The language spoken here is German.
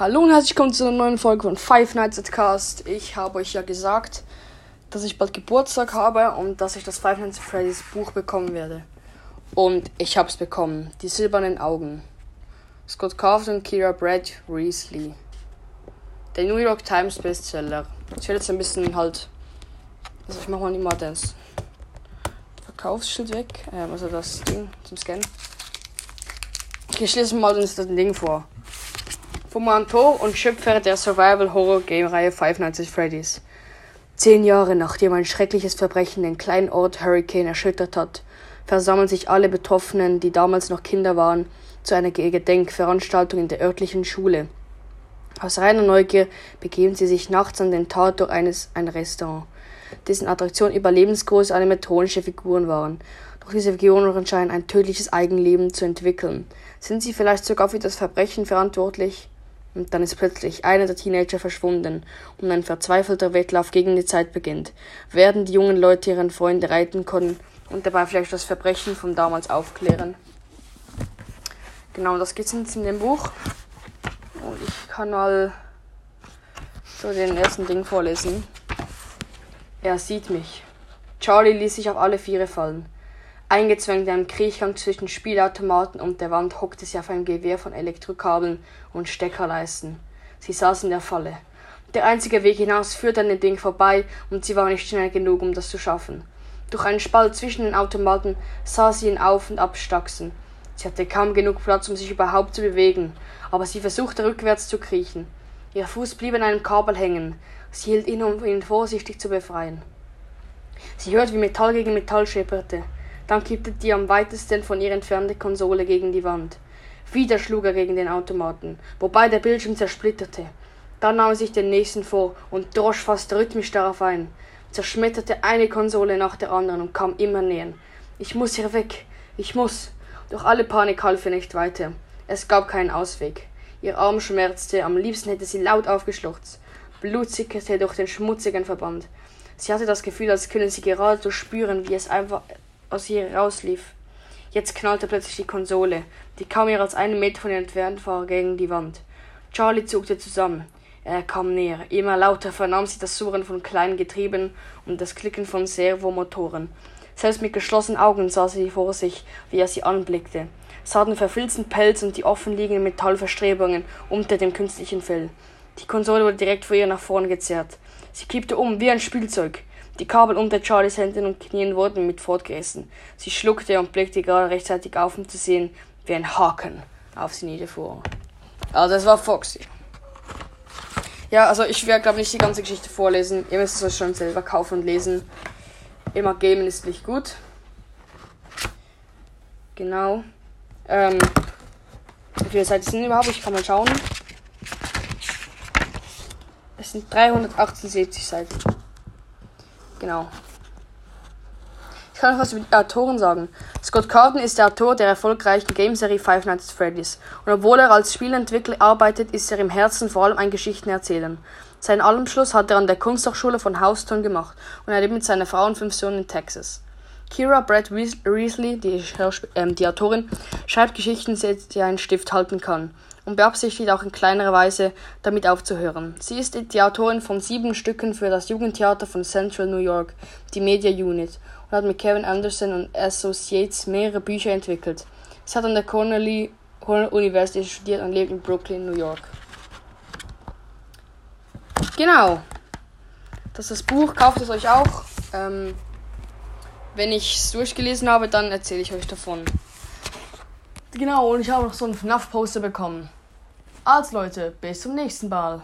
Hallo und herzlich willkommen zu einer neuen Folge von Five Nights at Cast. Ich habe euch ja gesagt, dass ich bald Geburtstag habe und dass ich das Five Nights at Freddy's Buch bekommen werde. Und ich habe es bekommen. Die silbernen Augen. Scott und Kira Brad Reesley. Der New York Times Bestseller. Ich werde jetzt ein bisschen halt. Also ich mache mal immer das Verkaufsschild weg. Ähm, also das Ding zum Scannen. Ich lese mal das Ding vor. Vom Autor und Schöpfer der Survival-Horror-Game-Reihe Five Nights at Freddy's. Zehn Jahre nachdem ein schreckliches Verbrechen den kleinen Ort Hurricane erschüttert hat, versammeln sich alle Betroffenen, die damals noch Kinder waren, zu einer Gedenkveranstaltung in der örtlichen Schule. Aus reiner Neugier begeben sie sich nachts an den Tatort eines ein Restaurant, dessen Attraktion überlebensgroße animatronische Figuren waren. Doch diese Figuren scheinen ein tödliches Eigenleben zu entwickeln. Sind sie vielleicht sogar für das Verbrechen verantwortlich? Und dann ist plötzlich einer der Teenager verschwunden und ein verzweifelter Wettlauf gegen die Zeit beginnt. Werden die jungen Leute ihren Freunde reiten können und dabei vielleicht das Verbrechen von damals aufklären? Genau, das geht jetzt in dem Buch. Und ich kann mal so den ersten Ding vorlesen. Er sieht mich. Charlie ließ sich auf alle Viere fallen. Eingezwängt in einem Kriechgang zwischen Spielautomaten und der Wand hockte sie auf einem Gewehr von Elektrokabeln und Steckerleisten. Sie saß in der Falle. Der einzige Weg hinaus führte an dem Ding vorbei und sie war nicht schnell genug, um das zu schaffen. Durch einen Spalt zwischen den Automaten sah sie ihn auf und abstachsen. Sie hatte kaum genug Platz, um sich überhaupt zu bewegen, aber sie versuchte rückwärts zu kriechen. Ihr Fuß blieb an einem Kabel hängen. Sie hielt inne, um ihn vorsichtig zu befreien. Sie hörte, wie Metall gegen Metall schepperte. Dann kippte die am weitesten von ihr entfernte Konsole gegen die Wand. Wieder schlug er gegen den Automaten, wobei der Bildschirm zersplitterte. Dann nahm er sich den nächsten vor und drosch fast rhythmisch darauf ein, zerschmetterte eine Konsole nach der anderen und kam immer näher. Ich muss hier weg, ich muss. Doch alle Panik half ihr nicht weiter. Es gab keinen Ausweg. Ihr Arm schmerzte, am liebsten hätte sie laut aufgeschluchzt. Blut sickerte durch den schmutzigen Verband. Sie hatte das Gefühl, als könne sie gerade so spüren, wie es einfach aus ihr rauslief. Jetzt knallte plötzlich die Konsole, die kaum mehr als einen Meter von ihr entfernt war, gegen die Wand. Charlie zuckte zusammen. Er kam näher. Immer lauter vernahm sie das Surren von kleinen Getrieben und das Klicken von Servomotoren. Selbst mit geschlossenen Augen sah sie vor sich, wie er sie anblickte, sah den verfilzten Pelz und die offenliegenden Metallverstrebungen unter dem künstlichen Fell. Die Konsole wurde direkt vor ihr nach vorn gezerrt. Sie kippte um wie ein Spielzeug. Die Kabel unter Charlies Händen und Knien wurden mit fortgerissen. Sie schluckte und blickte gerade rechtzeitig auf, um zu sehen, wie ein Haken auf sie niederfuhr. Also es war Foxy. Ja, also ich werde glaube nicht die ganze Geschichte vorlesen. Ihr müsst es euch schon selber kaufen und lesen. Immer gamen ist nicht gut. Genau. Ähm, wie viele Seiten sind überhaupt? Ich kann mal schauen. Es sind 378 Seiten. Genau. Ich kann noch was über die Autoren sagen. Scott Carden ist der Autor der erfolgreichen Gameserie Five Nights at Freddy's. Und obwohl er als Spielentwickler arbeitet, ist er im Herzen vor allem ein Geschichtenerzähler. Seinen Alumschluss hat er an der Kunsthochschule von Houston gemacht und er lebt mit seiner Frau und fünf Söhnen in Texas. Kira Brad Reesley, die, äh, die Autorin, schreibt Geschichten, sie einen Stift halten kann und beabsichtigt auch in kleinerer Weise damit aufzuhören. Sie ist die Autorin von sieben Stücken für das Jugendtheater von Central New York, die Media Unit, und hat mit Kevin Anderson und Associates mehrere Bücher entwickelt. Sie hat an der Cornell University studiert und lebt in Brooklyn, New York. Genau. Das ist das Buch, kauft es euch auch. Ähm, wenn ich es durchgelesen habe, dann erzähle ich euch davon. Genau, und ich habe noch so einen FNAF-Poster bekommen. Also Leute, bis zum nächsten Mal.